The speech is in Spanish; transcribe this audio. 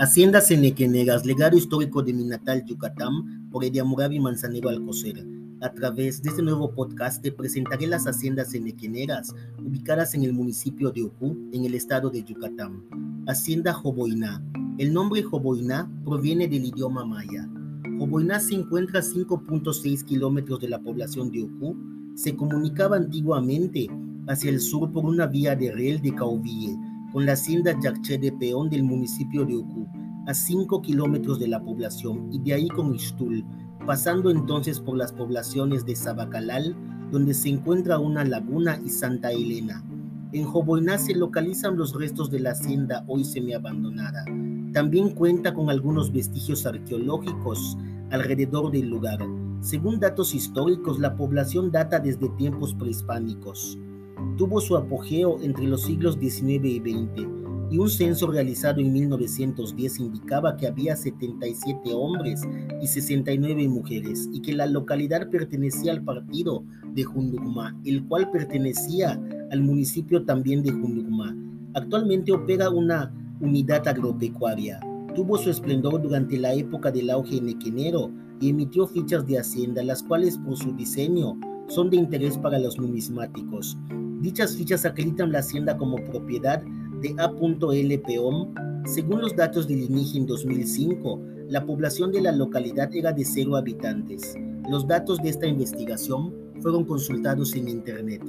Hacienda Cenequeneras, legado histórico de mi natal Yucatán, por Ediamurabi Manzanero Alcocer. A través de este nuevo podcast te presentaré las haciendas cenequeneras ubicadas en el municipio de Ucú, en el estado de Yucatán. Hacienda Joboiná. El nombre Joboiná proviene del idioma maya. Joboiná se encuentra a 5.6 kilómetros de la población de Ucú. Se comunicaba antiguamente hacia el sur por una vía de riel de Cauville con la hacienda Yacché de Peón del municipio de Ucú, a 5 kilómetros de la población, y de ahí con Ixtul, pasando entonces por las poblaciones de Sabacalal, donde se encuentra una laguna, y Santa Elena. En Joboiná se localizan los restos de la hacienda hoy semiabandonada. También cuenta con algunos vestigios arqueológicos alrededor del lugar. Según datos históricos, la población data desde tiempos prehispánicos tuvo su apogeo entre los siglos XIX y XX, y un censo realizado en 1910 indicaba que había 77 hombres y 69 mujeres, y que la localidad pertenecía al partido de Junducma, el cual pertenecía al municipio también de Junducma. Actualmente opera una unidad agropecuaria. Tuvo su esplendor durante la época del auge nequenero y emitió fichas de hacienda, las cuales por su diseño son de interés para los numismáticos. Dichas fichas acreditan la hacienda como propiedad de A.L. Peón. Según los datos del INIGI en 2005, la población de la localidad era de cero habitantes. Los datos de esta investigación fueron consultados en Internet.